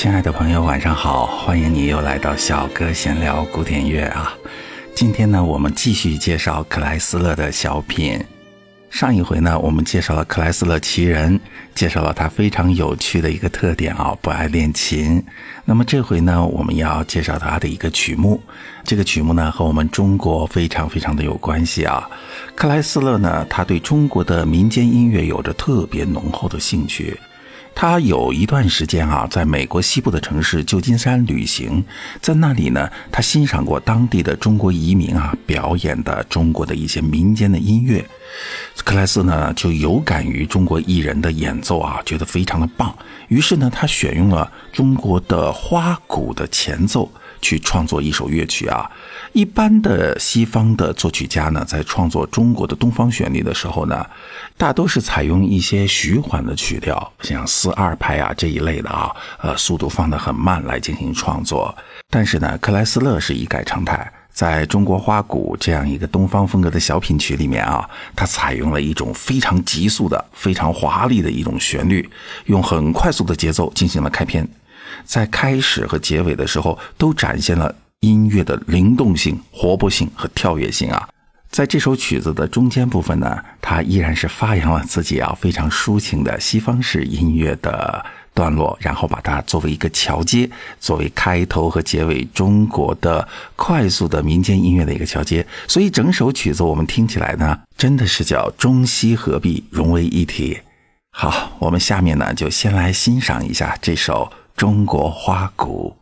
亲爱的朋友，晚上好！欢迎你又来到小哥闲聊古典乐啊。今天呢，我们继续介绍克莱斯勒的小品。上一回呢，我们介绍了克莱斯勒奇人，介绍了他非常有趣的一个特点啊，不爱练琴。那么这回呢，我们要介绍他的一个曲目。这个曲目呢，和我们中国非常非常的有关系啊。克莱斯勒呢，他对中国的民间音乐有着特别浓厚的兴趣。他有一段时间啊，在美国西部的城市旧金山旅行，在那里呢，他欣赏过当地的中国移民啊表演的中国的一些民间的音乐。克莱斯呢就有感于中国艺人的演奏啊，觉得非常的棒，于是呢，他选用了中国的花鼓的前奏。去创作一首乐曲啊，一般的西方的作曲家呢，在创作中国的东方旋律的时候呢，大都是采用一些徐缓的曲调，像四二拍啊这一类的啊，呃，速度放得很慢来进行创作。但是呢，克莱斯勒是一改常态，在中国花鼓这样一个东方风格的小品曲里面啊，他采用了一种非常急速的、非常华丽的一种旋律，用很快速的节奏进行了开篇。在开始和结尾的时候，都展现了音乐的灵动性、活泼性和跳跃性啊！在这首曲子的中间部分呢，它依然是发扬了自己啊非常抒情的西方式音乐的段落，然后把它作为一个桥接，作为开头和结尾中国的快速的民间音乐的一个桥接。所以整首曲子我们听起来呢，真的是叫中西合璧，融为一体。好，我们下面呢就先来欣赏一下这首。中国花鼓。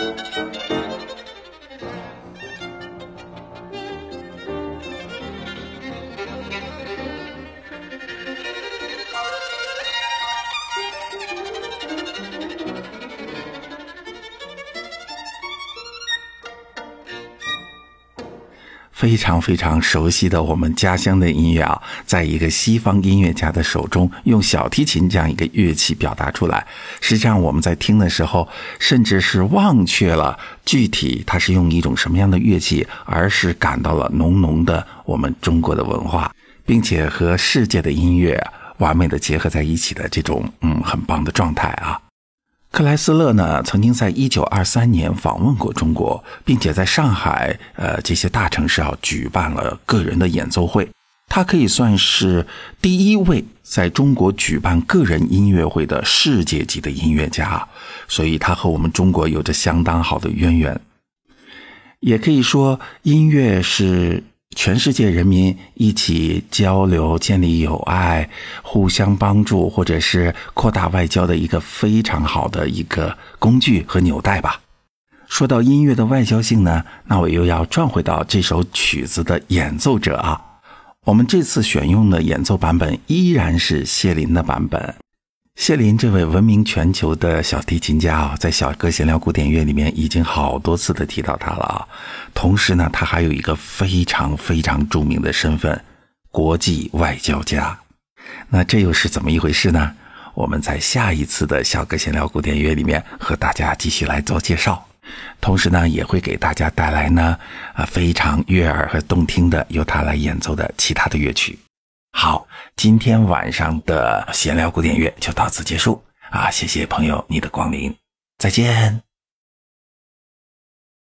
Thank you. 非常非常熟悉的我们家乡的音乐啊，在一个西方音乐家的手中，用小提琴这样一个乐器表达出来。实际上我们在听的时候，甚至是忘却了具体它是用一种什么样的乐器，而是感到了浓浓的我们中国的文化，并且和世界的音乐完美的结合在一起的这种嗯很棒的状态啊。克莱斯勒呢，曾经在一九二三年访问过中国，并且在上海，呃，这些大城市啊，举办了个人的演奏会。他可以算是第一位在中国举办个人音乐会的世界级的音乐家，所以他和我们中国有着相当好的渊源。也可以说，音乐是。全世界人民一起交流、建立友爱、互相帮助，或者是扩大外交的一个非常好的一个工具和纽带吧。说到音乐的外交性呢，那我又要转回到这首曲子的演奏者啊。我们这次选用的演奏版本依然是谢林的版本。谢林这位闻名全球的小提琴家啊，在小哥闲聊古典乐里面已经好多次的提到他了啊。同时呢，他还有一个非常非常著名的身份——国际外交家。那这又是怎么一回事呢？我们在下一次的小哥闲聊古典乐里面和大家继续来做介绍。同时呢，也会给大家带来呢啊非常悦耳和动听的由他来演奏的其他的乐曲。好，今天晚上的闲聊古典乐就到此结束啊！谢谢朋友你的光临，再见。